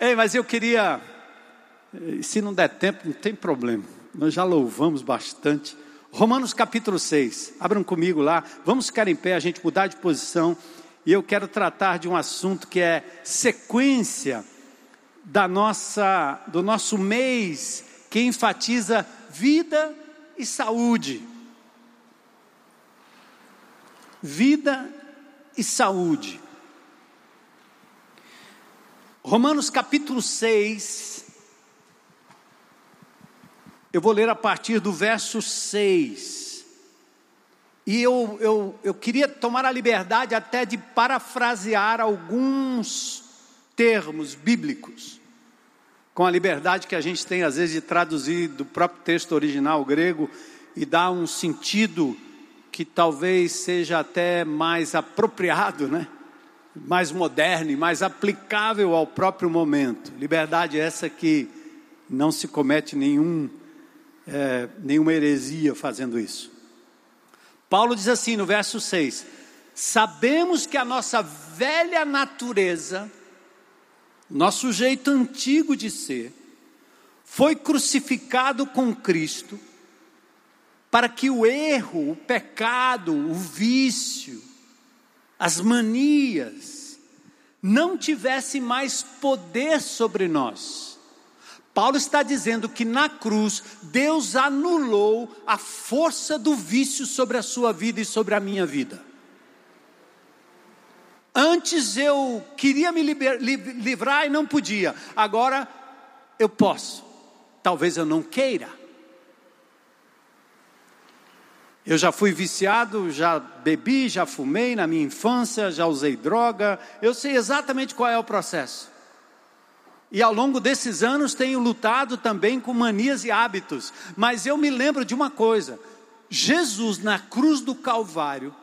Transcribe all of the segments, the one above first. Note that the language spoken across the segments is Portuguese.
Ei, mas eu queria, se não der tempo, não tem problema. Nós já louvamos bastante. Romanos capítulo 6. Abram comigo lá. Vamos ficar em pé, a gente mudar de posição. E eu quero tratar de um assunto que é sequência da nossa do nosso mês que enfatiza vida e saúde. Vida e saúde. Romanos capítulo 6. Eu vou ler a partir do verso 6. E eu, eu, eu queria tomar a liberdade até de parafrasear alguns termos bíblicos, com a liberdade que a gente tem às vezes de traduzir do próprio texto original grego e dar um sentido que talvez seja até mais apropriado, né? Mais moderno e mais aplicável ao próprio momento. Liberdade essa que não se comete nenhum, é, nenhuma heresia fazendo isso. Paulo diz assim no verso 6: Sabemos que a nossa velha natureza, nosso jeito antigo de ser, foi crucificado com Cristo, para que o erro, o pecado, o vício, as manias, não tivesse mais poder sobre nós. Paulo está dizendo que na cruz Deus anulou a força do vício sobre a sua vida e sobre a minha vida. Antes eu queria me livrar e não podia, agora eu posso. Talvez eu não queira. Eu já fui viciado, já bebi, já fumei na minha infância, já usei droga, eu sei exatamente qual é o processo. E ao longo desses anos tenho lutado também com manias e hábitos, mas eu me lembro de uma coisa: Jesus na cruz do Calvário,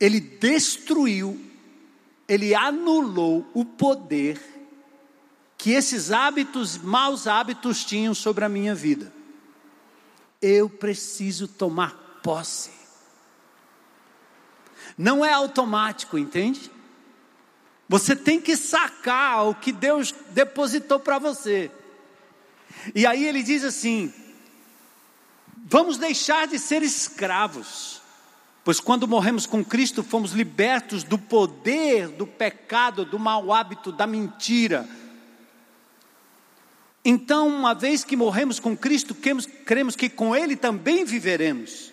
ele destruiu, ele anulou o poder que esses hábitos, maus hábitos tinham sobre a minha vida eu preciso tomar posse. Não é automático, entende? Você tem que sacar o que Deus depositou para você. E aí ele diz assim: vamos deixar de ser escravos, pois quando morremos com Cristo fomos libertos do poder do pecado, do mau hábito, da mentira, então, uma vez que morremos com Cristo, cremos que com Ele também viveremos.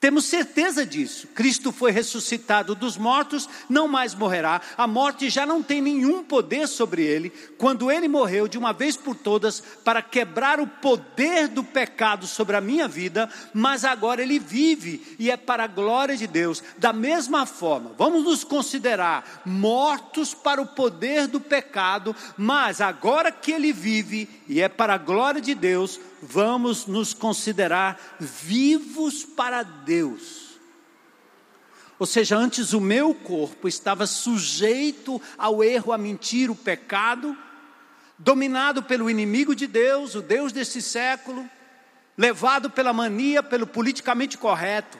Temos certeza disso. Cristo foi ressuscitado dos mortos, não mais morrerá. A morte já não tem nenhum poder sobre ele. Quando ele morreu de uma vez por todas para quebrar o poder do pecado sobre a minha vida, mas agora ele vive e é para a glória de Deus. Da mesma forma, vamos nos considerar mortos para o poder do pecado, mas agora que ele vive e é para a glória de Deus, vamos nos considerar vivos para Deus. Ou seja, antes o meu corpo estava sujeito ao erro, à mentira, o pecado, dominado pelo inimigo de Deus, o Deus desse século, levado pela mania, pelo politicamente correto.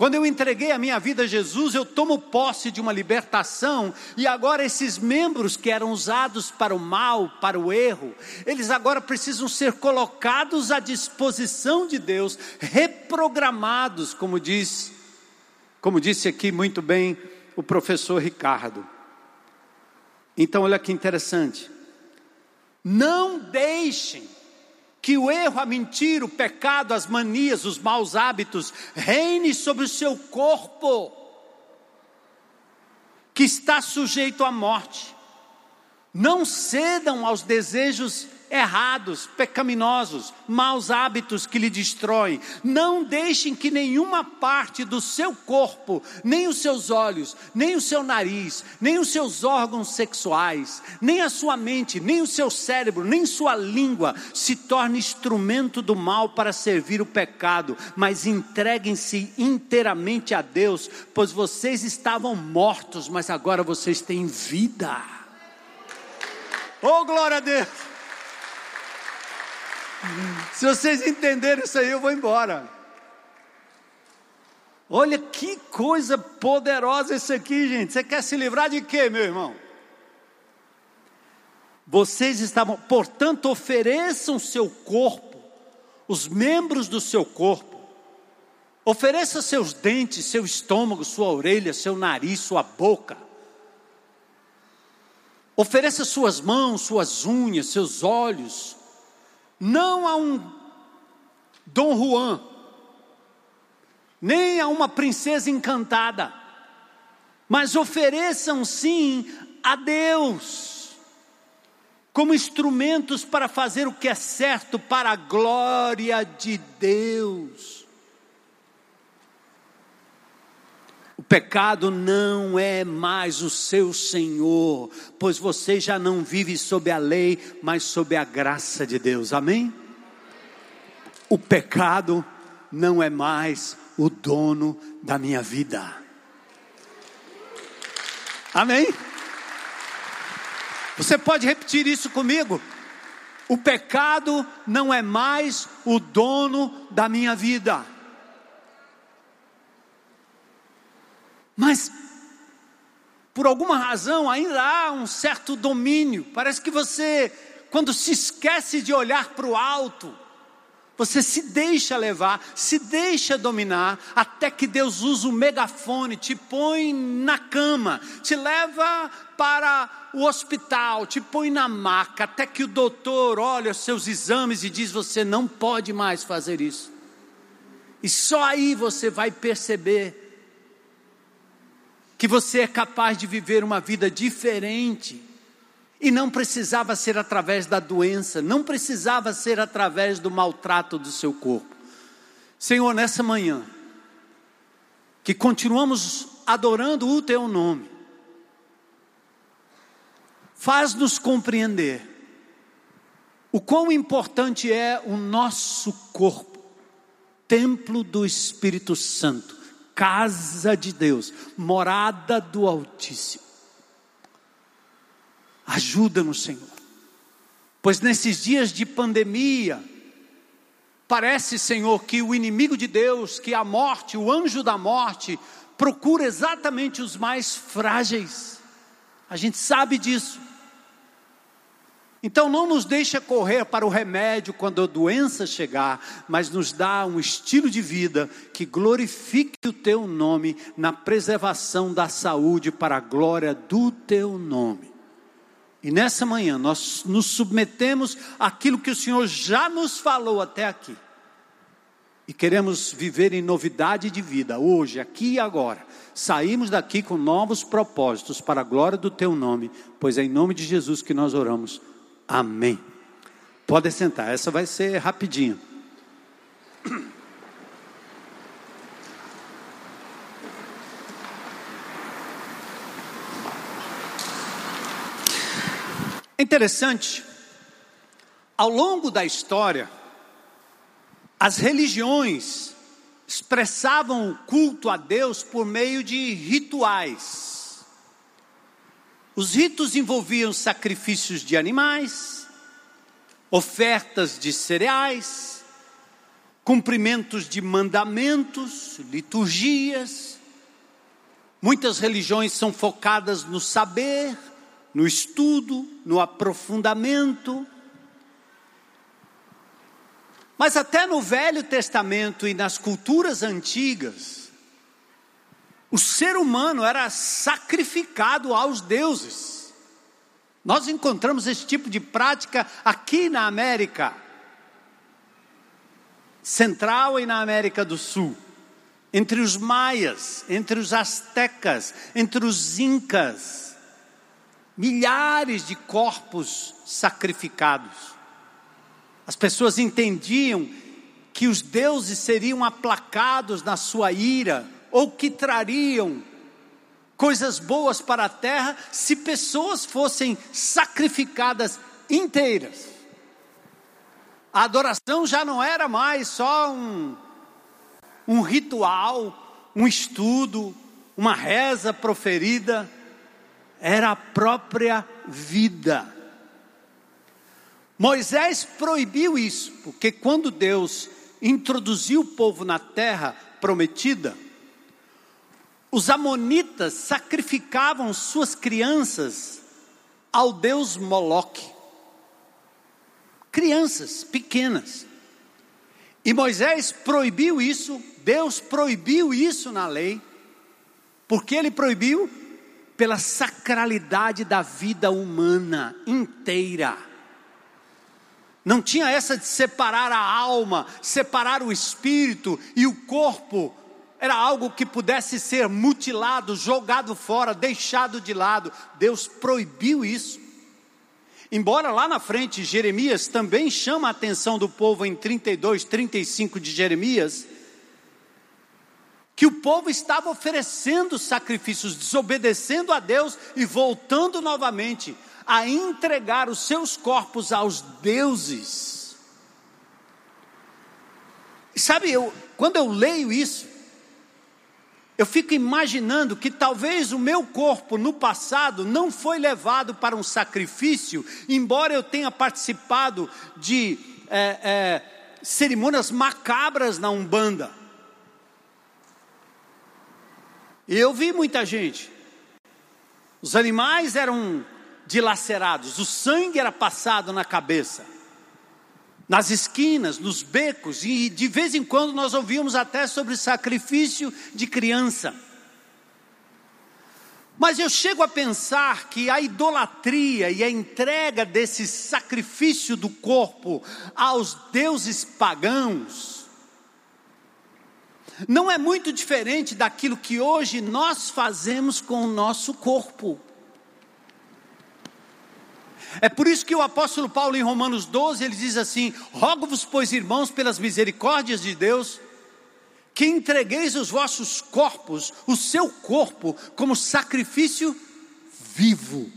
Quando eu entreguei a minha vida a Jesus, eu tomo posse de uma libertação, e agora esses membros que eram usados para o mal, para o erro, eles agora precisam ser colocados à disposição de Deus, reprogramados, como diz, como disse aqui muito bem o professor Ricardo. Então, olha que interessante. Não deixem que o erro, a mentira, o pecado, as manias, os maus hábitos reine sobre o seu corpo, que está sujeito à morte. Não cedam aos desejos errados, pecaminosos, maus hábitos que lhe destroem. Não deixem que nenhuma parte do seu corpo, nem os seus olhos, nem o seu nariz, nem os seus órgãos sexuais, nem a sua mente, nem o seu cérebro, nem sua língua se torne instrumento do mal para servir o pecado, mas entreguem-se inteiramente a Deus, pois vocês estavam mortos, mas agora vocês têm vida. Oh, glória a Deus! Se vocês entenderem isso aí, eu vou embora. Olha que coisa poderosa isso aqui, gente. Você quer se livrar de quê, meu irmão? Vocês estavam, portanto, ofereçam seu corpo, os membros do seu corpo, ofereça seus dentes, seu estômago, sua orelha, seu nariz, sua boca. Ofereça suas mãos, suas unhas, seus olhos, não a um Dom Juan, nem a uma princesa encantada, mas ofereçam sim a Deus, como instrumentos para fazer o que é certo para a glória de Deus. O pecado não é mais o seu senhor, pois você já não vive sob a lei, mas sob a graça de Deus. Amém? O pecado não é mais o dono da minha vida. Amém? Você pode repetir isso comigo? O pecado não é mais o dono da minha vida. Mas, por alguma razão, ainda há um certo domínio. Parece que você, quando se esquece de olhar para o alto, você se deixa levar, se deixa dominar, até que Deus usa o megafone, te põe na cama, te leva para o hospital, te põe na maca, até que o doutor olha os seus exames e diz: Você não pode mais fazer isso. E só aí você vai perceber que você é capaz de viver uma vida diferente e não precisava ser através da doença, não precisava ser através do maltrato do seu corpo. Senhor, nessa manhã, que continuamos adorando o teu nome, faz-nos compreender o quão importante é o nosso corpo, templo do Espírito Santo, casa de Deus, morada do Altíssimo. Ajuda-nos, Senhor. Pois nesses dias de pandemia, parece, Senhor, que o inimigo de Deus, que a morte, o anjo da morte, procura exatamente os mais frágeis. A gente sabe disso. Então não nos deixa correr para o remédio quando a doença chegar, mas nos dá um estilo de vida que glorifique o teu nome na preservação da saúde para a glória do teu nome. E nessa manhã nós nos submetemos àquilo que o Senhor já nos falou até aqui. E queremos viver em novidade de vida, hoje, aqui e agora. Saímos daqui com novos propósitos para a glória do Teu nome, pois é em nome de Jesus que nós oramos. Amém. Pode sentar, essa vai ser rapidinho. É interessante, ao longo da história, as religiões expressavam o culto a Deus por meio de rituais. Os ritos envolviam sacrifícios de animais, ofertas de cereais, cumprimentos de mandamentos, liturgias. Muitas religiões são focadas no saber, no estudo, no aprofundamento. Mas até no Velho Testamento e nas culturas antigas, o ser humano era sacrificado aos deuses. Nós encontramos esse tipo de prática aqui na América Central e na América do Sul, entre os maias, entre os astecas, entre os incas milhares de corpos sacrificados. As pessoas entendiam que os deuses seriam aplacados na sua ira, ou que trariam coisas boas para a terra se pessoas fossem sacrificadas inteiras. A adoração já não era mais só um, um ritual, um estudo, uma reza proferida era a própria vida. Moisés proibiu isso, porque quando Deus introduziu o povo na terra prometida, os amonitas sacrificavam suas crianças ao deus Moloque. crianças pequenas. E Moisés proibiu isso, Deus proibiu isso na lei. Por que ele proibiu? Pela sacralidade da vida humana inteira. Não tinha essa de separar a alma, separar o espírito e o corpo. Era algo que pudesse ser mutilado, jogado fora, deixado de lado. Deus proibiu isso. Embora lá na frente Jeremias também chama a atenção do povo em 32, 35 de Jeremias, que o povo estava oferecendo sacrifícios, desobedecendo a Deus e voltando novamente a entregar os seus corpos aos deuses. Sabe, eu, quando eu leio isso, eu fico imaginando que talvez o meu corpo no passado não foi levado para um sacrifício, embora eu tenha participado de é, é, cerimônias macabras na Umbanda. E eu vi muita gente. Os animais eram dilacerados, o sangue era passado na cabeça nas esquinas, nos becos, e de vez em quando nós ouvíamos até sobre sacrifício de criança. Mas eu chego a pensar que a idolatria e a entrega desse sacrifício do corpo aos deuses pagãos não é muito diferente daquilo que hoje nós fazemos com o nosso corpo. É por isso que o apóstolo Paulo, em Romanos 12, ele diz assim: Rogo-vos, pois, irmãos, pelas misericórdias de Deus, que entregueis os vossos corpos, o seu corpo, como sacrifício vivo.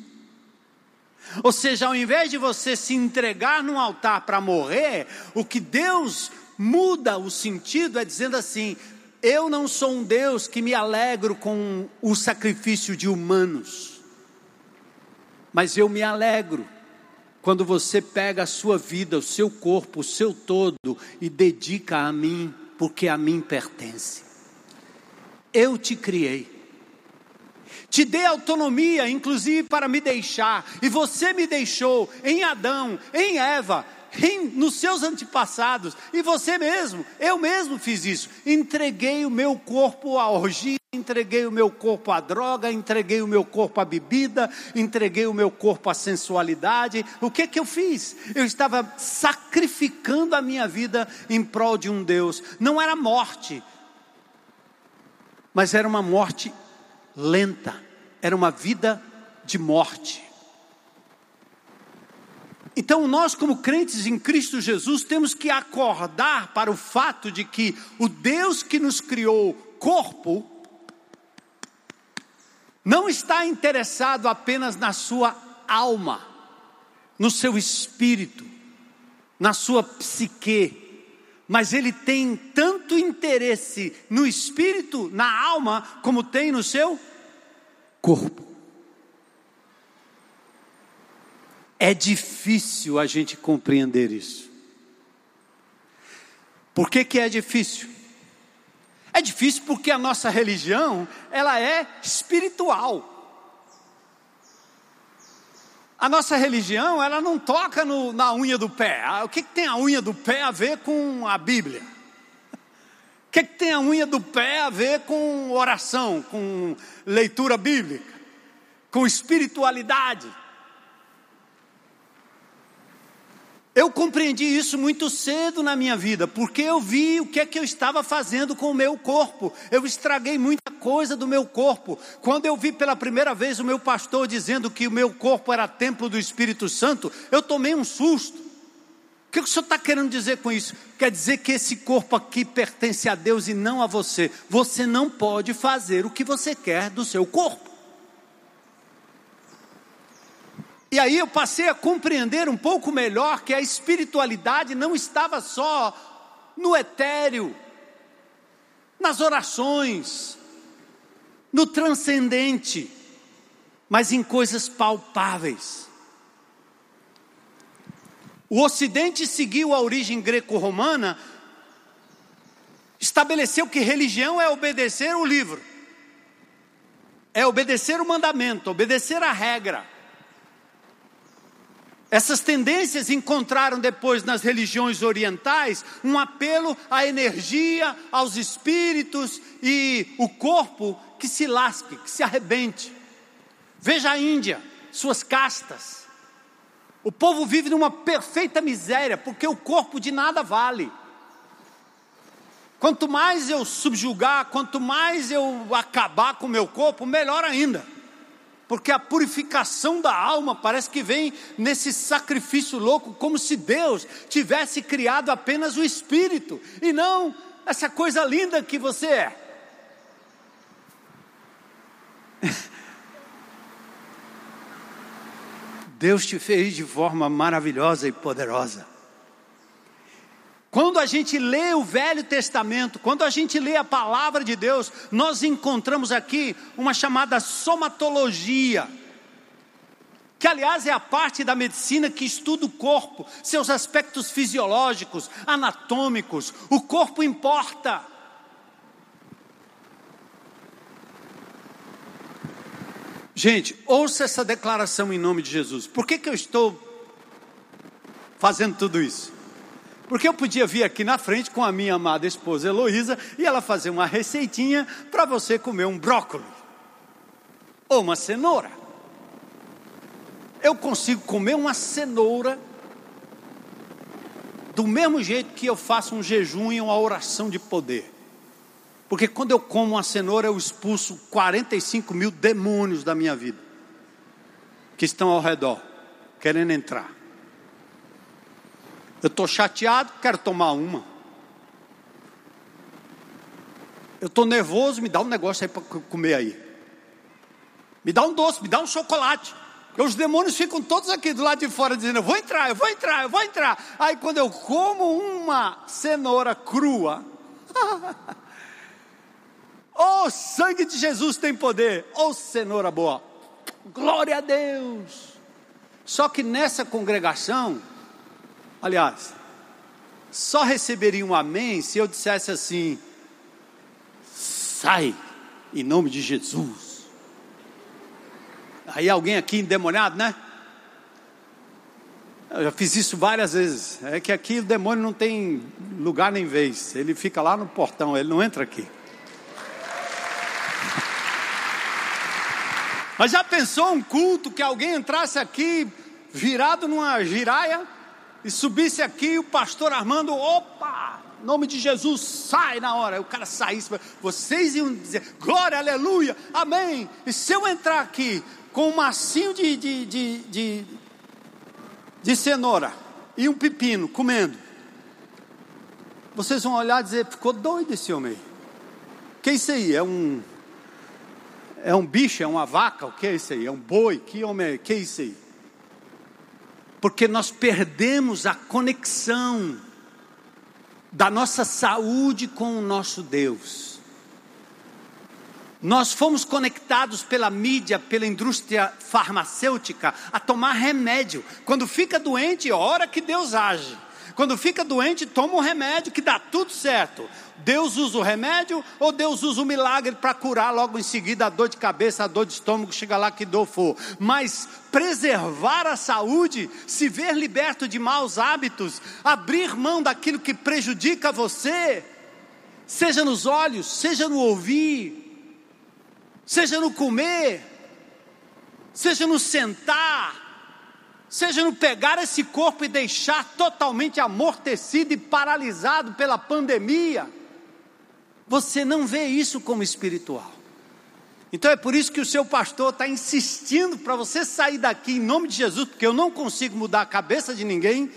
Ou seja, ao invés de você se entregar num altar para morrer, o que Deus muda o sentido é dizendo assim: eu não sou um Deus que me alegro com o sacrifício de humanos. Mas eu me alegro quando você pega a sua vida, o seu corpo, o seu todo e dedica a mim, porque a mim pertence. Eu te criei. Te dei autonomia, inclusive para me deixar, e você me deixou em Adão, em Eva, nos seus antepassados, e você mesmo, eu mesmo fiz isso. Entreguei o meu corpo à orgia, entreguei o meu corpo à droga, entreguei o meu corpo à bebida, entreguei o meu corpo à sensualidade. O que que eu fiz? Eu estava sacrificando a minha vida em prol de um Deus. Não era morte, mas era uma morte lenta, era uma vida de morte. Então, nós, como crentes em Cristo Jesus, temos que acordar para o fato de que o Deus que nos criou corpo, não está interessado apenas na sua alma, no seu espírito, na sua psique, mas ele tem tanto interesse no espírito, na alma, como tem no seu corpo. É difícil a gente compreender isso. Por que, que é difícil? É difícil porque a nossa religião, ela é espiritual. A nossa religião, ela não toca no, na unha do pé. Ah, o que, que tem a unha do pé a ver com a Bíblia? O que, que tem a unha do pé a ver com oração, com leitura bíblica, com espiritualidade? Eu compreendi isso muito cedo na minha vida, porque eu vi o que é que eu estava fazendo com o meu corpo. Eu estraguei muita coisa do meu corpo. Quando eu vi pela primeira vez o meu pastor dizendo que o meu corpo era templo do Espírito Santo, eu tomei um susto. O que o senhor está querendo dizer com isso? Quer dizer que esse corpo aqui pertence a Deus e não a você. Você não pode fazer o que você quer do seu corpo. E aí eu passei a compreender um pouco melhor que a espiritualidade não estava só no etéreo, nas orações, no transcendente, mas em coisas palpáveis. O Ocidente seguiu a origem greco-romana, estabeleceu que religião é obedecer o livro, é obedecer o mandamento, obedecer a regra Essas tendências encontraram depois nas religiões orientais um apelo à energia, aos espíritos e o corpo que se lasque, que se arrebente. Veja a Índia, suas castas. O povo vive numa perfeita miséria, porque o corpo de nada vale. Quanto mais eu subjugar, quanto mais eu acabar com o meu corpo, melhor ainda porque a purificação da alma parece que vem nesse sacrifício louco, como se Deus tivesse criado apenas o espírito e não essa coisa linda que você é. Deus te fez de forma maravilhosa e poderosa. Quando a gente lê o Velho Testamento, quando a gente lê a palavra de Deus, nós encontramos aqui uma chamada somatologia, que aliás é a parte da medicina que estuda o corpo, seus aspectos fisiológicos, anatômicos. O corpo importa. Gente, ouça essa declaração em nome de Jesus. Por que, que eu estou fazendo tudo isso? Porque eu podia vir aqui na frente com a minha amada esposa Heloísa e ela fazer uma receitinha para você comer um brócolis ou uma cenoura. Eu consigo comer uma cenoura do mesmo jeito que eu faço um jejum e uma oração de poder. Porque quando eu como uma cenoura, eu expulso 45 mil demônios da minha vida, que estão ao redor, querendo entrar. Eu estou chateado, quero tomar uma. Eu estou nervoso, me dá um negócio aí para comer aí. Me dá um doce, me dá um chocolate. Porque os demônios ficam todos aqui do lado de fora dizendo: Eu vou entrar, eu vou entrar, eu vou entrar. Aí quando eu como uma cenoura crua, oh, sangue de Jesus tem poder, oh, cenoura boa, glória a Deus. Só que nessa congregação, Aliás, só receberia um amém se eu dissesse assim: sai, em nome de Jesus. Aí alguém aqui endemoniado, né? Eu já fiz isso várias vezes. É que aqui o demônio não tem lugar nem vez. Ele fica lá no portão, ele não entra aqui. Mas já pensou um culto que alguém entrasse aqui virado numa giraia? E subisse aqui o pastor Armando, opa, nome de Jesus, sai na hora. o cara saísse, vocês iam dizer, glória, aleluia, amém. E se eu entrar aqui com um massinho de, de, de, de, de cenoura e um pepino comendo, vocês vão olhar e dizer, ficou doido esse homem aí. Que é isso aí? É um. É um bicho, é uma vaca, o que é isso aí? É um boi, que homem é? Que é isso aí? Porque nós perdemos a conexão da nossa saúde com o nosso Deus. Nós fomos conectados pela mídia, pela indústria farmacêutica a tomar remédio. Quando fica doente, é hora que Deus age. Quando fica doente, toma um remédio que dá tudo certo. Deus usa o remédio ou Deus usa o milagre para curar logo em seguida a dor de cabeça, a dor de estômago, chega lá que dor for. Mas preservar a saúde, se ver liberto de maus hábitos, abrir mão daquilo que prejudica você, seja nos olhos, seja no ouvir, seja no comer, seja no sentar, seja no pegar esse corpo e deixar totalmente amortecido e paralisado pela pandemia, você não vê isso como espiritual. Então é por isso que o seu pastor está insistindo para você sair daqui em nome de Jesus, porque eu não consigo mudar a cabeça de ninguém,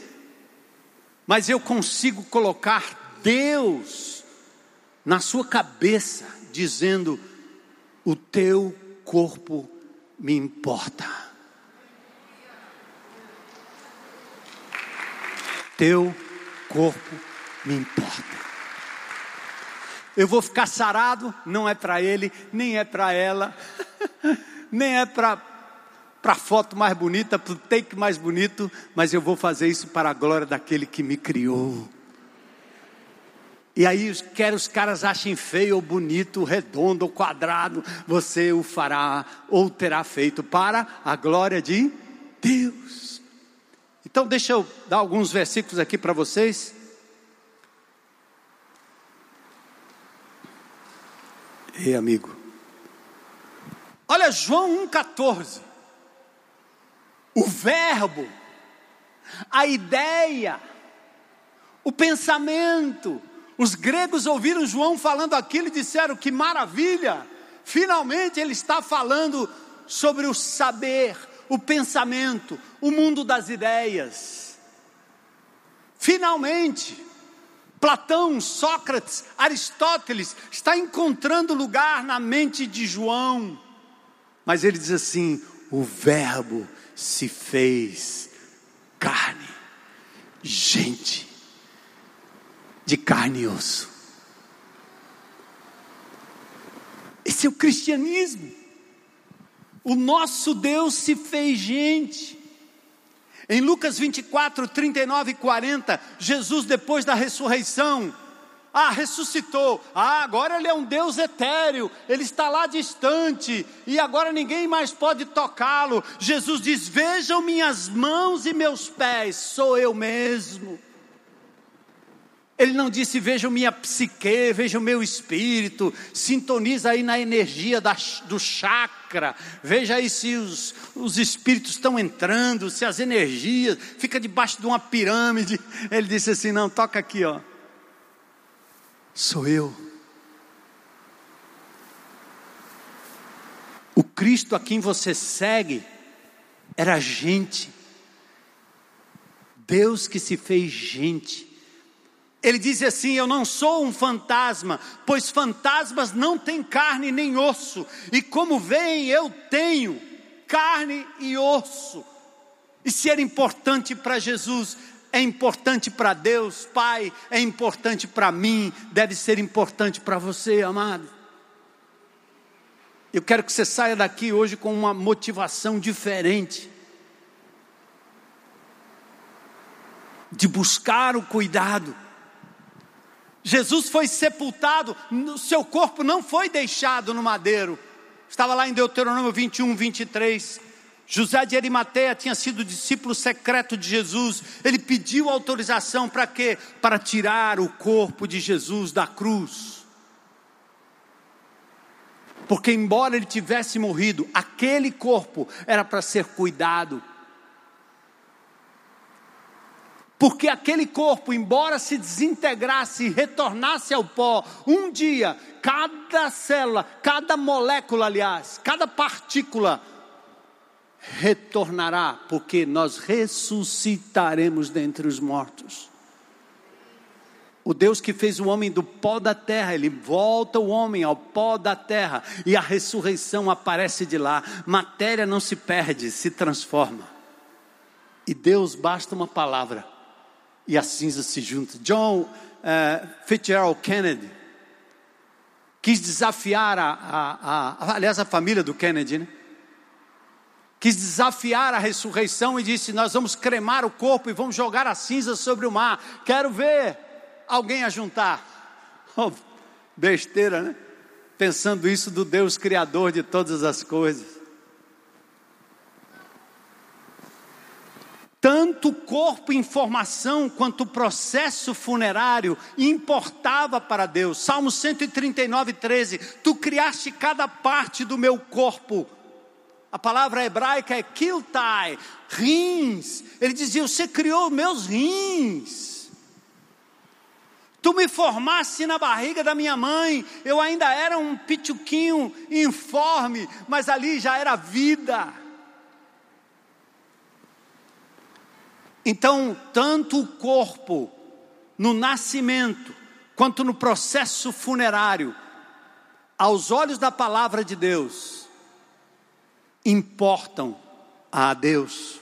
mas eu consigo colocar Deus na sua cabeça, dizendo: o teu corpo me importa. teu corpo me importa. Eu vou ficar sarado, não é para ele, nem é para ela, nem é para para foto mais bonita, para o take mais bonito, mas eu vou fazer isso para a glória daquele que me criou. E aí, quer os caras achem feio ou bonito, redondo ou quadrado, você o fará ou terá feito para a glória de Deus. Então, deixa eu dar alguns versículos aqui para vocês. Ei, amigo. Olha João 1,14. O verbo, a ideia, o pensamento. Os gregos ouviram João falando aquilo e disseram: que maravilha! Finalmente ele está falando sobre o saber, o pensamento, o mundo das ideias. Finalmente, Platão, Sócrates, Aristóteles está encontrando lugar na mente de João. Mas ele diz assim: o Verbo se fez carne, gente, de carne e osso. Esse é o cristianismo. O nosso Deus se fez gente. Em Lucas 24, 39 e 40, Jesus, depois da ressurreição, ah, ressuscitou. Ah, agora ele é um Deus etéreo, ele está lá distante e agora ninguém mais pode tocá-lo. Jesus diz: Vejam minhas mãos e meus pés, sou eu mesmo. Ele não disse, veja minha psique, veja o meu espírito, sintoniza aí na energia da, do chakra, veja aí se os, os espíritos estão entrando, se as energias, fica debaixo de uma pirâmide. Ele disse assim: não, toca aqui, ó. Sou eu. O Cristo a quem você segue era gente, Deus que se fez gente ele diz assim: Eu não sou um fantasma, pois fantasmas não têm carne nem osso, e como veem, eu tenho carne e osso. E se era importante para Jesus, é importante para Deus, Pai, é importante para mim, deve ser importante para você, amado. Eu quero que você saia daqui hoje com uma motivação diferente. De buscar o cuidado Jesus foi sepultado, seu corpo não foi deixado no madeiro. Estava lá em Deuteronômio 21, 23. José de Arimateia tinha sido discípulo secreto de Jesus. Ele pediu autorização para quê? Para tirar o corpo de Jesus da cruz. Porque, embora ele tivesse morrido, aquele corpo era para ser cuidado. Porque aquele corpo, embora se desintegrasse e retornasse ao pó, um dia, cada célula, cada molécula, aliás, cada partícula, retornará, porque nós ressuscitaremos dentre os mortos. O Deus que fez o homem do pó da terra, ele volta o homem ao pó da terra, e a ressurreição aparece de lá. Matéria não se perde, se transforma. E Deus basta uma palavra e a cinza se junta. John uh, Fitzgerald Kennedy quis desafiar a, a, a, aliás, a família do Kennedy, né? Quis desafiar a ressurreição e disse: Nós vamos cremar o corpo e vamos jogar a cinza sobre o mar. Quero ver alguém a juntar. Oh, besteira, né? Pensando isso do Deus Criador de todas as coisas. Tanto corpo em formação quanto o processo funerário importava para Deus. Salmo 139, 13. Tu criaste cada parte do meu corpo. A palavra hebraica é kiltai, rins. Ele dizia: Você criou meus rins. Tu me formaste na barriga da minha mãe. Eu ainda era um pituquinho informe, mas ali já era vida. Então, tanto o corpo no nascimento, quanto no processo funerário, aos olhos da palavra de Deus, importam a Deus.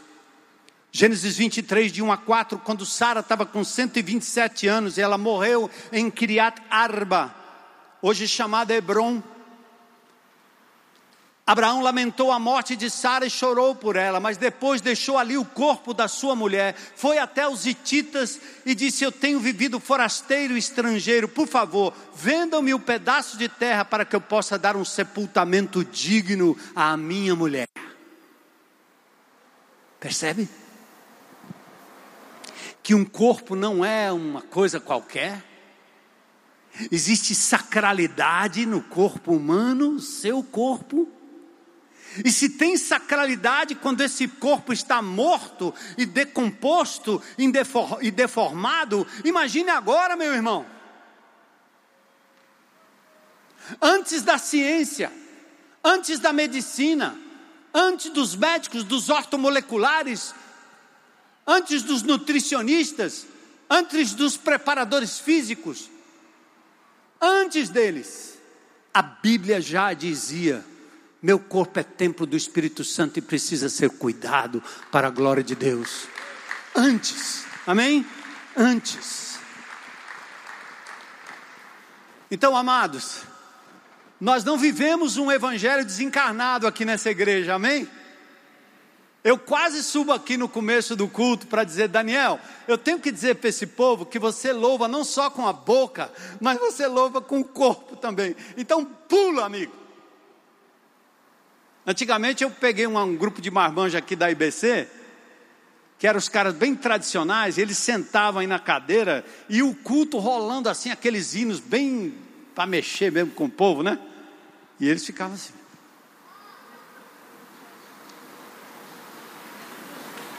Gênesis 23, de 1 a 4, quando Sara estava com 127 anos e ela morreu em Kiriat Arba, hoje chamada Hebron. Abraão lamentou a morte de Sara e chorou por ela, mas depois deixou ali o corpo da sua mulher, foi até os hititas e disse: Eu tenho vivido forasteiro e estrangeiro, por favor, vendam-me o um pedaço de terra para que eu possa dar um sepultamento digno à minha mulher. Percebe? que um corpo não é uma coisa qualquer. Existe sacralidade no corpo humano, seu corpo. E se tem sacralidade quando esse corpo está morto e decomposto e deformado, imagine agora, meu irmão. Antes da ciência, antes da medicina, antes dos médicos, dos ortomoleculares, antes dos nutricionistas, antes dos preparadores físicos, antes deles, a Bíblia já dizia: meu corpo é templo do Espírito Santo e precisa ser cuidado para a glória de Deus. Antes, amém? Antes. Então, amados, nós não vivemos um evangelho desencarnado aqui nessa igreja, amém? Eu quase subo aqui no começo do culto para dizer, Daniel, eu tenho que dizer para esse povo que você louva não só com a boca, mas você louva com o corpo também. Então pula, amigo. Antigamente eu peguei um, um grupo de marmanjos aqui da IBC, que eram os caras bem tradicionais, eles sentavam aí na cadeira e o culto rolando assim, aqueles hinos bem para mexer mesmo com o povo, né? E eles ficavam assim.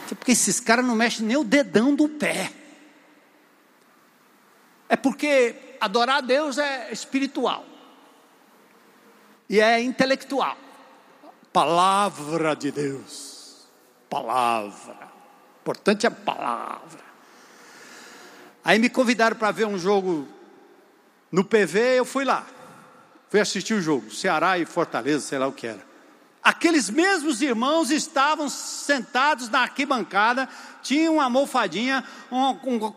Porque esses caras não mexem nem o dedão do pé. É porque adorar a Deus é espiritual. E é intelectual. Palavra de Deus. Palavra. Importante é a palavra. Aí me convidaram para ver um jogo no PV, eu fui lá. Fui assistir o jogo, Ceará e Fortaleza, sei lá o que era. Aqueles mesmos irmãos estavam sentados na arquibancada, tinham uma almofadinha, um, um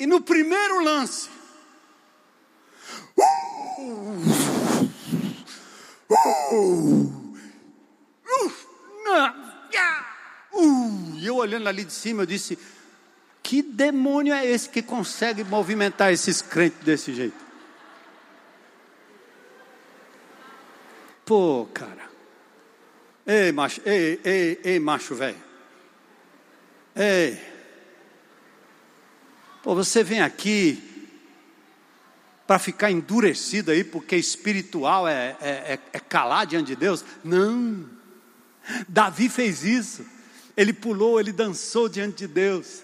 e no primeiro lance, uh, e eu olhando ali de cima, eu disse: que demônio é esse que consegue movimentar esses crentes desse jeito? Pô, cara. Ei, macho, ei, ei, ei, macho velho. Ei. Pô, você vem aqui para ficar endurecido aí, porque espiritual é, é, é, é calar diante de Deus? Não. Davi fez isso. Ele pulou, ele dançou diante de Deus.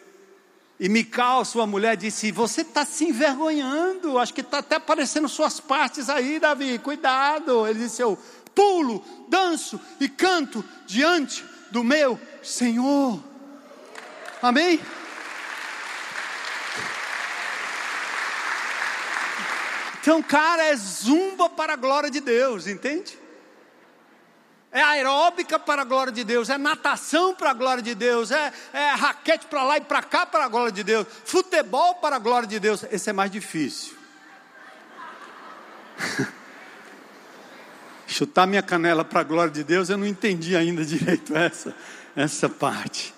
E Mical, sua mulher, disse: Você está se envergonhando, acho que está até aparecendo suas partes aí, Davi, cuidado. Ele disse: Eu pulo, danço e canto diante do meu Senhor. Amém? Então, cara, é zumba para a glória de Deus, entende? é aeróbica para a glória de Deus, é natação para a glória de Deus, é, é raquete para lá e para cá para a glória de Deus, futebol para a glória de Deus. Esse é mais difícil. Chutar minha canela para a glória de Deus, eu não entendi ainda direito essa, essa parte.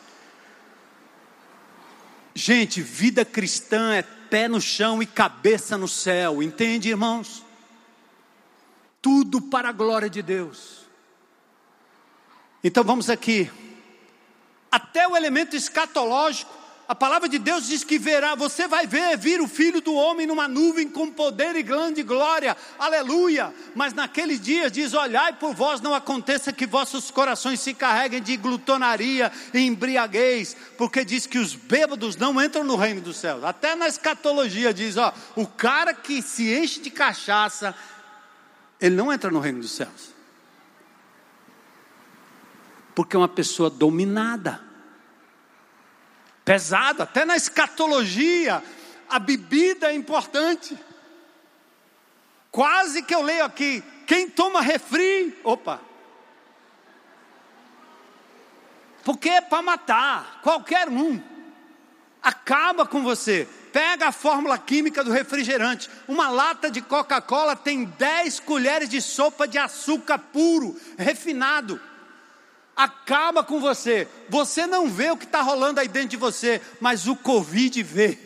Gente, vida cristã é pé no chão e cabeça no céu, entende, irmãos? Tudo para a glória de Deus. Então vamos aqui. Até o elemento escatológico, a palavra de Deus diz que verá, você vai ver vir o filho do homem numa nuvem com poder e grande glória, aleluia. Mas naquele dia diz: Olhai por vós, não aconteça que vossos corações se carreguem de glutonaria e embriaguez, porque diz que os bêbados não entram no reino dos céus. Até na escatologia diz: Ó, o cara que se enche de cachaça, ele não entra no reino dos céus porque é uma pessoa dominada, pesada, até na escatologia, a bebida é importante. Quase que eu leio aqui: quem toma refri, opa, porque é para matar, qualquer um, acaba com você. Pega a fórmula química do refrigerante. Uma lata de Coca-Cola tem 10 colheres de sopa de açúcar puro, refinado acaba com você. Você não vê o que está rolando aí dentro de você, mas o Covid vê.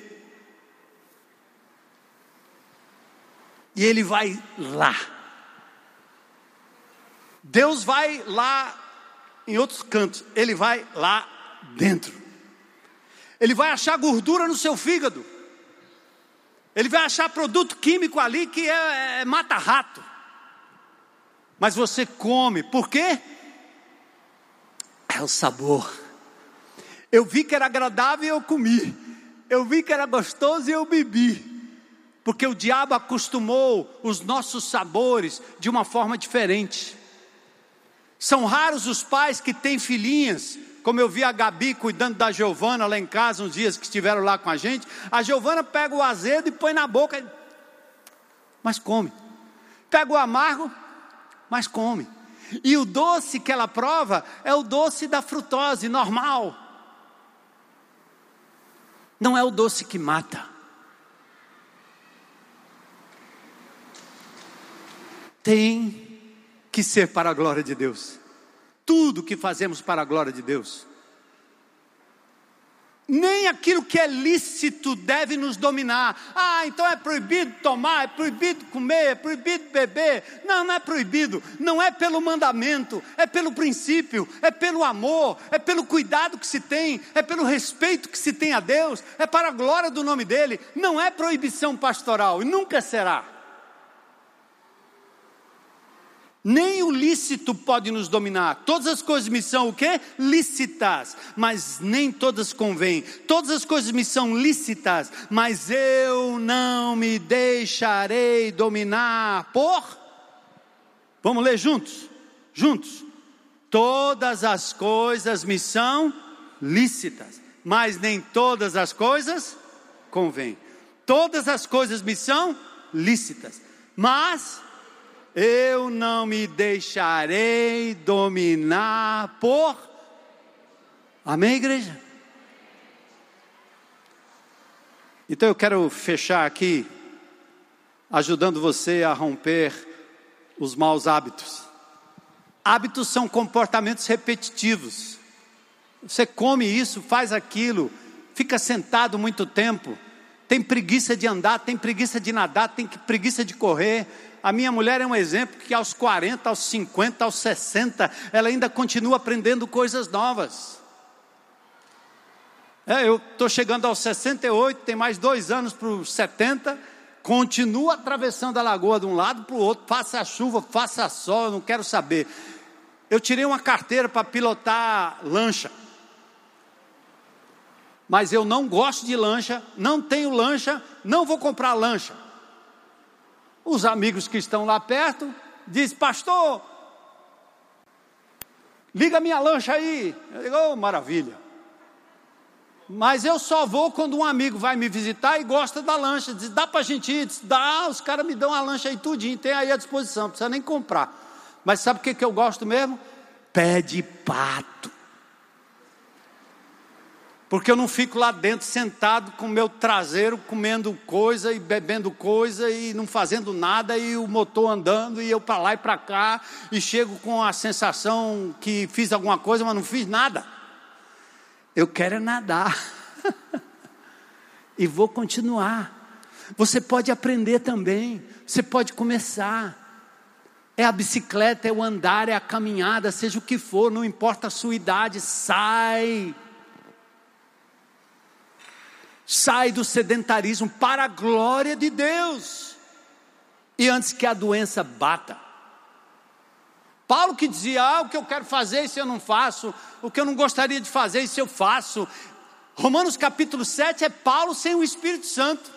E ele vai lá. Deus vai lá em outros cantos, ele vai lá dentro. Ele vai achar gordura no seu fígado. Ele vai achar produto químico ali que é, é mata-rato. Mas você come, por quê? É o sabor. Eu vi que era agradável e eu comi. Eu vi que era gostoso e eu bebi. Porque o diabo acostumou os nossos sabores de uma forma diferente. São raros os pais que têm filhinhas como eu vi a Gabi cuidando da Giovana lá em casa, uns dias que estiveram lá com a gente, a Giovana pega o azedo e põe na boca, mas come. Pega o amargo, mas come. E o doce que ela prova é o doce da frutose normal. Não é o doce que mata. Tem que ser para a glória de Deus tudo que fazemos para a glória de Deus. Nem aquilo que é lícito deve nos dominar. Ah, então é proibido tomar, é proibido comer, é proibido beber. Não, não é proibido. Não é pelo mandamento, é pelo princípio, é pelo amor, é pelo cuidado que se tem, é pelo respeito que se tem a Deus, é para a glória do nome dEle. Não é proibição pastoral e nunca será. Nem o lícito pode nos dominar. Todas as coisas me são o quê? Lícitas, mas nem todas convêm. Todas as coisas me são lícitas, mas eu não me deixarei dominar por. Vamos ler juntos? Juntos. Todas as coisas me são lícitas, mas nem todas as coisas convêm. Todas as coisas me são lícitas, mas eu não me deixarei dominar por. Amém, igreja? Então eu quero fechar aqui, ajudando você a romper os maus hábitos. Hábitos são comportamentos repetitivos. Você come isso, faz aquilo, fica sentado muito tempo, tem preguiça de andar, tem preguiça de nadar, tem preguiça de correr, a minha mulher é um exemplo que aos 40, aos 50, aos 60, ela ainda continua aprendendo coisas novas. É, eu estou chegando aos 68, tem mais dois anos para os 70, continuo atravessando a lagoa de um lado para o outro, faça chuva, faça sol, eu não quero saber. Eu tirei uma carteira para pilotar lancha. Mas eu não gosto de lancha, não tenho lancha, não vou comprar lancha. Os amigos que estão lá perto dizem, pastor, liga minha lancha aí. Eu digo, oh, maravilha. Mas eu só vou quando um amigo vai me visitar e gosta da lancha. Diz, dá para a gente ir? Diz, dá, os caras me dão a lancha aí tudinho, tem aí à disposição, não precisa nem comprar. Mas sabe o que, que eu gosto mesmo? Pé de pato. Porque eu não fico lá dentro sentado com o meu traseiro comendo coisa e bebendo coisa e não fazendo nada e o motor andando e eu para lá e para cá e chego com a sensação que fiz alguma coisa, mas não fiz nada. Eu quero é nadar. e vou continuar. Você pode aprender também, você pode começar. É a bicicleta, é o andar, é a caminhada, seja o que for, não importa a sua idade, sai sai do sedentarismo para a glória de Deus. E antes que a doença bata. Paulo que dizia: Ah, o que eu quero fazer, isso eu não faço, o que eu não gostaria de fazer, isso eu faço. Romanos capítulo 7 é Paulo sem o Espírito Santo.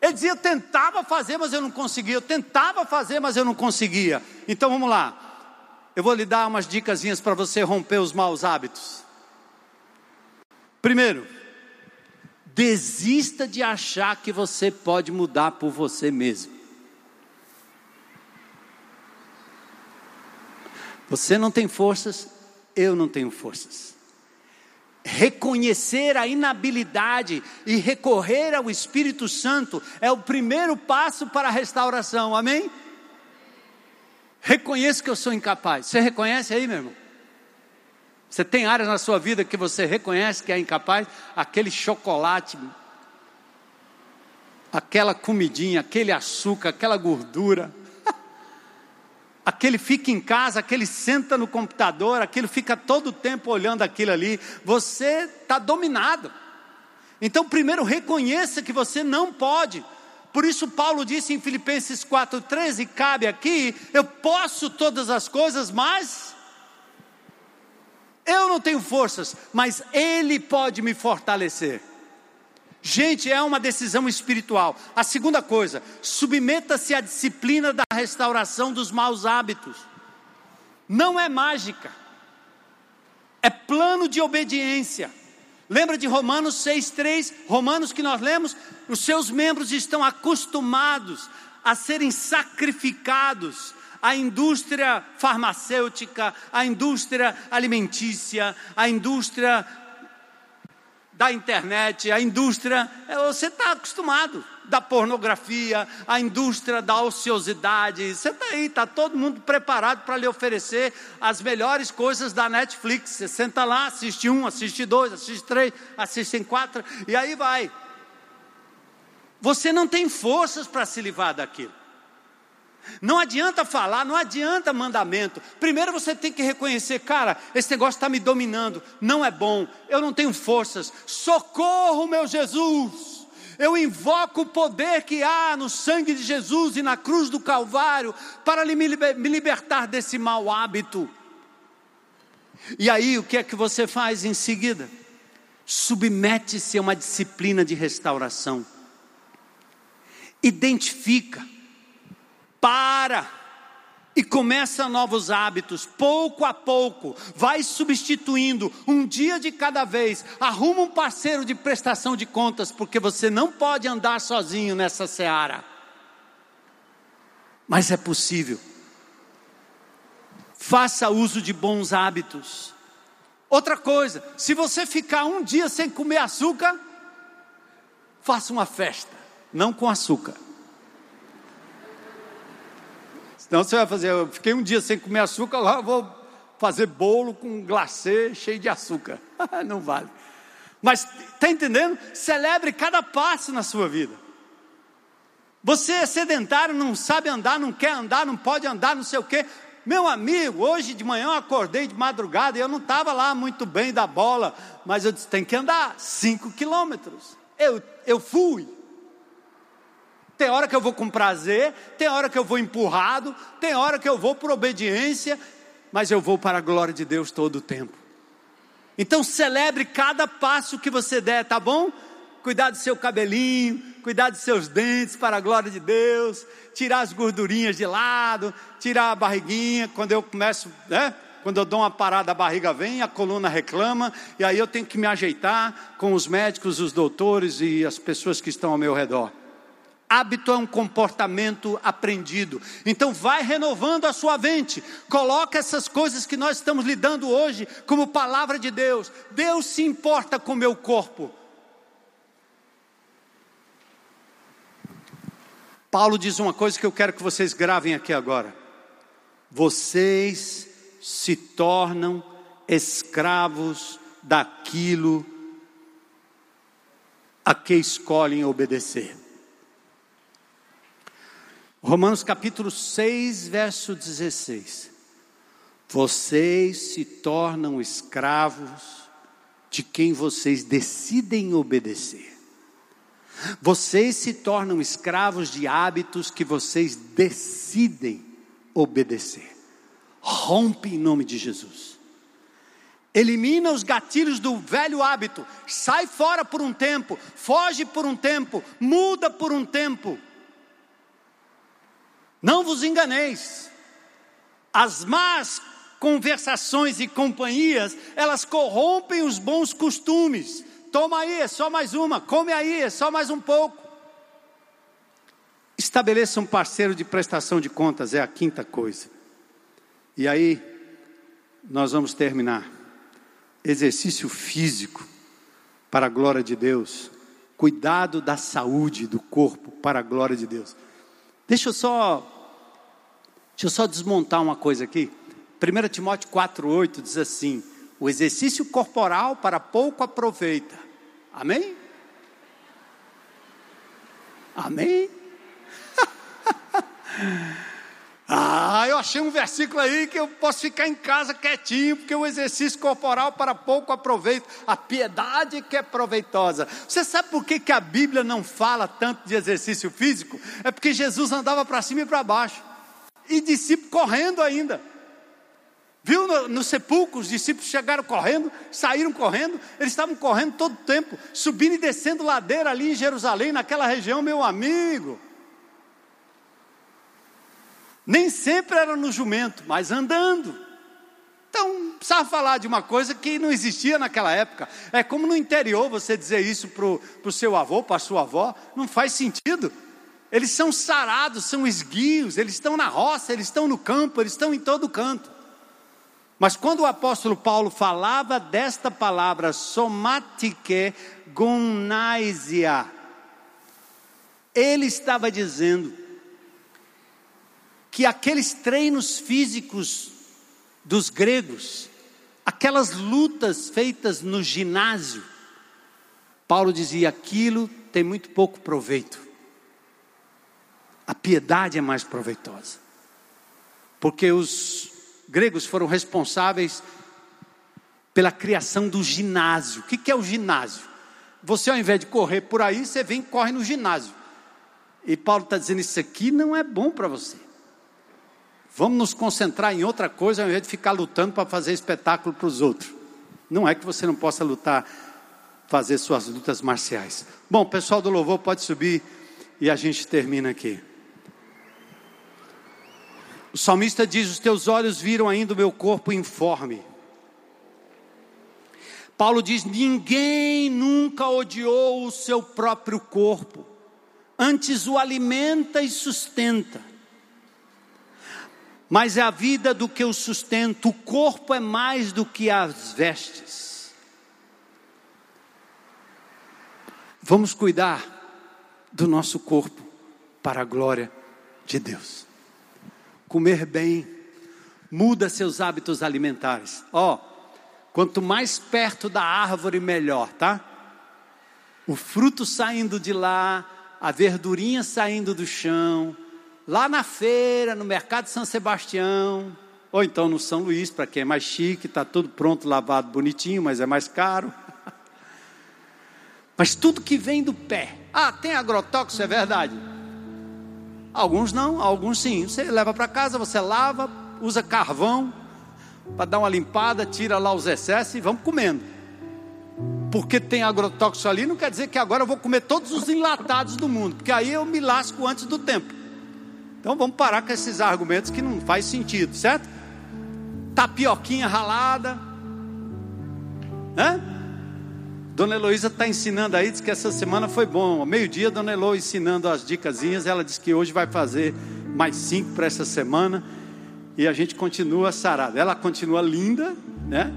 Ele dizia: Eu tentava fazer, mas eu não conseguia. Eu tentava fazer, mas eu não conseguia. Então vamos lá. Eu vou lhe dar umas dicasinhas para você romper os maus hábitos. Primeiro, Desista de achar que você pode mudar por você mesmo. Você não tem forças, eu não tenho forças. Reconhecer a inabilidade e recorrer ao Espírito Santo é o primeiro passo para a restauração, amém? Reconheço que eu sou incapaz. Você reconhece aí, meu irmão? Você tem áreas na sua vida que você reconhece que é incapaz? Aquele chocolate, aquela comidinha, aquele açúcar, aquela gordura. aquele fica em casa, aquele senta no computador, aquele fica todo o tempo olhando aquilo ali, você está dominado. Então, primeiro reconheça que você não pode. Por isso, Paulo disse em Filipenses 4,13: cabe aqui, eu posso todas as coisas, mas eu não tenho forças, mas Ele pode me fortalecer. Gente, é uma decisão espiritual. A segunda coisa, submeta-se à disciplina da restauração dos maus hábitos. Não é mágica, é plano de obediência. Lembra de Romanos 6,3? Romanos que nós lemos? Os seus membros estão acostumados a serem sacrificados à indústria farmacêutica, à indústria alimentícia, à indústria da internet, a indústria, é, você está acostumado, da pornografia, a indústria da ociosidade, você está aí, está todo mundo preparado para lhe oferecer as melhores coisas da Netflix. Você senta lá, assiste um, assiste dois, assiste três, assiste quatro, e aí vai. Você não tem forças para se livrar daquilo. Não adianta falar, não adianta mandamento. Primeiro você tem que reconhecer, cara, esse negócio está me dominando, não é bom, eu não tenho forças. Socorro, meu Jesus! Eu invoco o poder que há no sangue de Jesus e na cruz do Calvário para me libertar desse mau hábito. E aí, o que é que você faz em seguida? Submete-se a uma disciplina de restauração. Identifica para e começa novos hábitos, pouco a pouco, vai substituindo, um dia de cada vez, arruma um parceiro de prestação de contas, porque você não pode andar sozinho nessa seara. Mas é possível. Faça uso de bons hábitos. Outra coisa, se você ficar um dia sem comer açúcar, faça uma festa, não com açúcar. Senão você vai fazer, eu fiquei um dia sem comer açúcar, agora vou fazer bolo com glacê cheio de açúcar. não vale. Mas está entendendo? Celebre cada passo na sua vida. Você é sedentário, não sabe andar, não quer andar, não pode andar, não sei o quê. Meu amigo, hoje de manhã eu acordei de madrugada e eu não estava lá muito bem da bola, mas eu disse: tem que andar cinco quilômetros. Eu, eu fui. Tem hora que eu vou com prazer, tem hora que eu vou empurrado, tem hora que eu vou por obediência, mas eu vou para a glória de Deus todo o tempo. Então celebre cada passo que você der, tá bom? Cuidar do seu cabelinho, cuidar dos seus dentes para a glória de Deus, tirar as gordurinhas de lado, tirar a barriguinha, quando eu começo, né? Quando eu dou uma parada, a barriga vem, a coluna reclama, e aí eu tenho que me ajeitar com os médicos, os doutores e as pessoas que estão ao meu redor. Hábito é um comportamento aprendido. Então vai renovando a sua mente. Coloca essas coisas que nós estamos lidando hoje como palavra de Deus. Deus se importa com o meu corpo. Paulo diz uma coisa que eu quero que vocês gravem aqui agora. Vocês se tornam escravos daquilo a que escolhem obedecer. Romanos capítulo 6, verso 16. Vocês se tornam escravos de quem vocês decidem obedecer. Vocês se tornam escravos de hábitos que vocês decidem obedecer. Rompe em nome de Jesus. Elimina os gatilhos do velho hábito. Sai fora por um tempo, foge por um tempo, muda por um tempo não vos enganeis, as más conversações e companhias, elas corrompem os bons costumes. Toma aí, é só mais uma, come aí, é só mais um pouco. Estabeleça um parceiro de prestação de contas, é a quinta coisa. E aí, nós vamos terminar. Exercício físico, para a glória de Deus. Cuidado da saúde do corpo, para a glória de Deus. Deixa eu só Deixa eu só desmontar uma coisa aqui. 1 Timóteo 4,8 diz assim: o exercício corporal para pouco aproveita. Amém? Amém? Ah, eu achei um versículo aí que eu posso ficar em casa quietinho, porque o exercício corporal para pouco aproveito, a piedade que é proveitosa. Você sabe por que, que a Bíblia não fala tanto de exercício físico? É porque Jesus andava para cima e para baixo, e discípulos correndo ainda. Viu no, no, sepulcro, os discípulos chegaram correndo, saíram correndo, eles estavam correndo todo o tempo, subindo e descendo ladeira ali em Jerusalém, naquela região, meu amigo. Nem sempre era no jumento, mas andando. Então, precisava falar de uma coisa que não existia naquela época. É como no interior você dizer isso para o seu avô, para a sua avó, não faz sentido. Eles são sarados, são esguios, eles estão na roça, eles estão no campo, eles estão em todo canto. Mas quando o apóstolo Paulo falava desta palavra somatike gonaisia, ele estava dizendo que aqueles treinos físicos dos gregos, aquelas lutas feitas no ginásio, Paulo dizia: aquilo tem muito pouco proveito. A piedade é mais proveitosa. Porque os gregos foram responsáveis pela criação do ginásio. O que é o ginásio? Você, ao invés de correr por aí, você vem e corre no ginásio. E Paulo está dizendo: Isso aqui não é bom para você. Vamos nos concentrar em outra coisa ao invés de ficar lutando para fazer espetáculo para os outros. Não é que você não possa lutar, fazer suas lutas marciais. Bom, pessoal do louvor pode subir e a gente termina aqui. O salmista diz: Os teus olhos viram ainda o meu corpo informe. Paulo diz: Ninguém nunca odiou o seu próprio corpo, antes o alimenta e sustenta mais é a vida do que o sustento, o corpo é mais do que as vestes. Vamos cuidar do nosso corpo para a glória de Deus. Comer bem, muda seus hábitos alimentares. Ó, oh, quanto mais perto da árvore, melhor, tá? O fruto saindo de lá, a verdurinha saindo do chão, lá na feira, no mercado de São Sebastião, ou então no São Luís, para quem é mais chique, está tudo pronto, lavado, bonitinho, mas é mais caro. Mas tudo que vem do pé. Ah, tem agrotóxico, é verdade. Alguns não, alguns sim. Você leva para casa, você lava, usa carvão para dar uma limpada, tira lá os excessos e vamos comendo. Porque tem agrotóxico ali, não quer dizer que agora eu vou comer todos os enlatados do mundo, porque aí eu me lasco antes do tempo. Então vamos parar com esses argumentos que não faz sentido, certo? Tapioquinha ralada. Hã? Dona Heloísa está ensinando aí, diz que essa semana foi bom. Ao meio-dia, Dona Elo ensinando as dicasinhas. Ela disse que hoje vai fazer mais cinco para essa semana. E a gente continua sarada. Ela continua linda, né?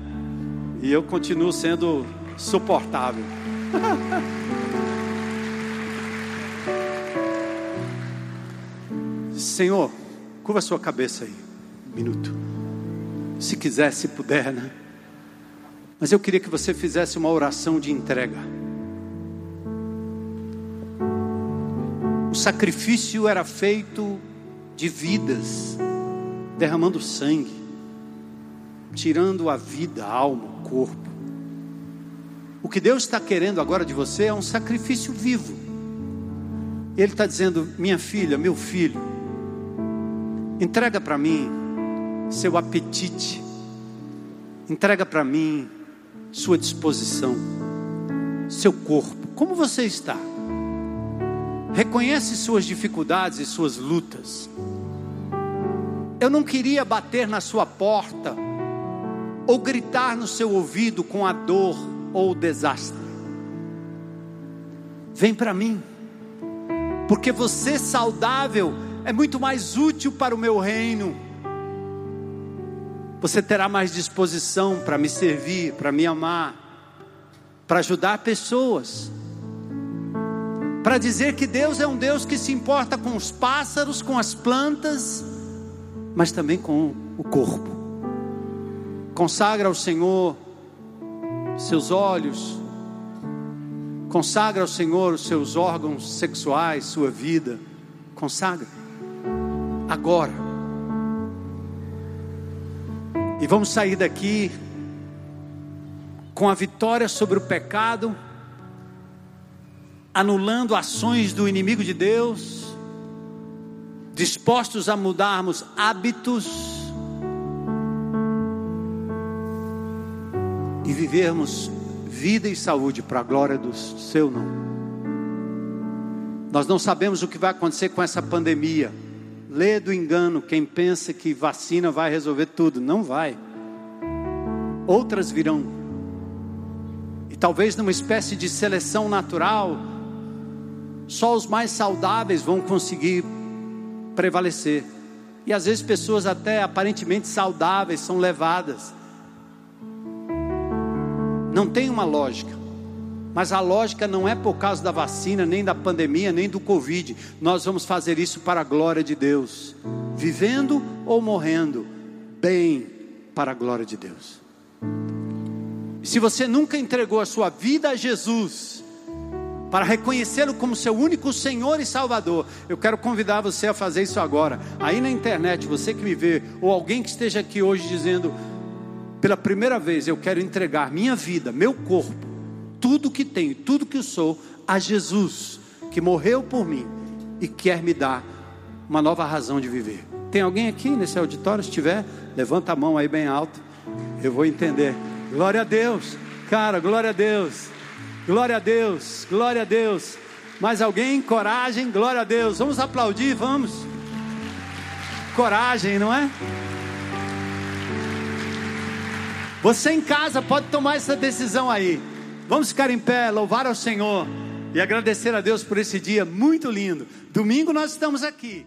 E eu continuo sendo suportável. Senhor, curva a sua cabeça aí, um minuto. Se quiser, se puder, né? Mas eu queria que você fizesse uma oração de entrega. O sacrifício era feito de vidas, derramando sangue, tirando a vida, a alma, o corpo. O que Deus está querendo agora de você é um sacrifício vivo. Ele está dizendo: minha filha, meu filho, Entrega para mim seu apetite. Entrega para mim sua disposição, seu corpo. Como você está? Reconhece suas dificuldades e suas lutas. Eu não queria bater na sua porta ou gritar no seu ouvido com a dor ou o desastre. Vem para mim, porque você saudável é muito mais útil para o meu reino. Você terá mais disposição para me servir, para me amar, para ajudar pessoas, para dizer que Deus é um Deus que se importa com os pássaros, com as plantas, mas também com o corpo. Consagra ao Senhor seus olhos, consagra ao Senhor os seus órgãos sexuais, sua vida, consagra agora. E vamos sair daqui com a vitória sobre o pecado, anulando ações do inimigo de Deus, dispostos a mudarmos hábitos e vivermos vida e saúde para a glória do seu nome. Nós não sabemos o que vai acontecer com essa pandemia. Lê do engano quem pensa que vacina vai resolver tudo. Não vai. Outras virão. E talvez numa espécie de seleção natural, só os mais saudáveis vão conseguir prevalecer. E às vezes pessoas até aparentemente saudáveis são levadas. Não tem uma lógica. Mas a lógica não é por causa da vacina, nem da pandemia, nem do Covid. Nós vamos fazer isso para a glória de Deus, vivendo ou morrendo, bem para a glória de Deus. Se você nunca entregou a sua vida a Jesus, para reconhecê-lo como seu único Senhor e Salvador, eu quero convidar você a fazer isso agora. Aí na internet, você que me vê, ou alguém que esteja aqui hoje dizendo, pela primeira vez, eu quero entregar minha vida, meu corpo, tudo que tenho, tudo que sou, a Jesus, que morreu por mim e quer me dar uma nova razão de viver. Tem alguém aqui nesse auditório? Se tiver, levanta a mão aí bem alto. Eu vou entender. Glória a Deus, cara, glória a Deus, glória a Deus, glória a Deus. Mais alguém? Coragem, glória a Deus. Vamos aplaudir, vamos. Coragem, não é? Você em casa pode tomar essa decisão aí. Vamos ficar em pé, louvar ao Senhor e agradecer a Deus por esse dia muito lindo. Domingo nós estamos aqui.